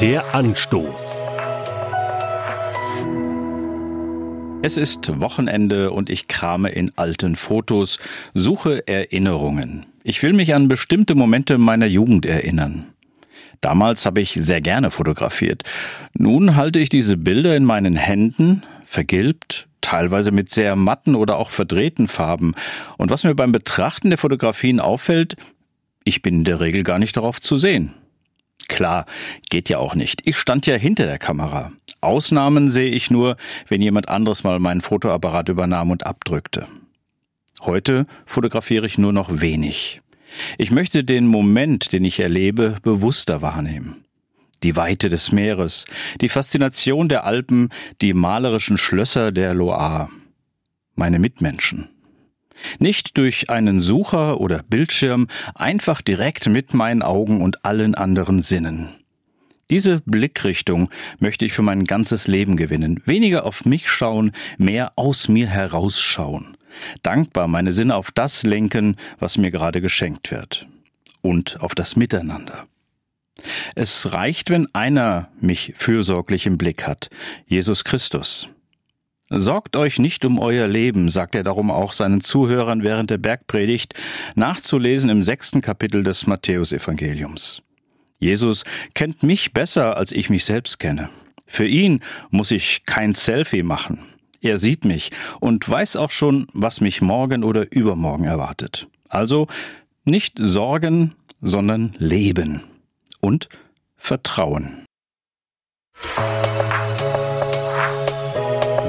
Der Anstoß. Es ist Wochenende und ich krame in alten Fotos, suche Erinnerungen. Ich will mich an bestimmte Momente meiner Jugend erinnern. Damals habe ich sehr gerne fotografiert. Nun halte ich diese Bilder in meinen Händen, vergilbt, teilweise mit sehr matten oder auch verdrehten Farben. Und was mir beim Betrachten der Fotografien auffällt, ich bin in der Regel gar nicht darauf zu sehen. Klar, geht ja auch nicht. Ich stand ja hinter der Kamera. Ausnahmen sehe ich nur, wenn jemand anderes mal meinen Fotoapparat übernahm und abdrückte. Heute fotografiere ich nur noch wenig. Ich möchte den Moment, den ich erlebe, bewusster wahrnehmen. Die Weite des Meeres, die Faszination der Alpen, die malerischen Schlösser der Loire. Meine Mitmenschen. Nicht durch einen Sucher oder Bildschirm, einfach direkt mit meinen Augen und allen anderen Sinnen. Diese Blickrichtung möchte ich für mein ganzes Leben gewinnen. Weniger auf mich schauen, mehr aus mir herausschauen. Dankbar meine Sinne auf das lenken, was mir gerade geschenkt wird. Und auf das Miteinander. Es reicht, wenn einer mich fürsorglich im Blick hat, Jesus Christus. Sorgt euch nicht um euer Leben, sagt er darum auch seinen Zuhörern während der Bergpredigt, nachzulesen im sechsten Kapitel des Matthäusevangeliums. Jesus kennt mich besser, als ich mich selbst kenne. Für ihn muss ich kein Selfie machen. Er sieht mich und weiß auch schon, was mich morgen oder übermorgen erwartet. Also nicht sorgen, sondern leben und vertrauen.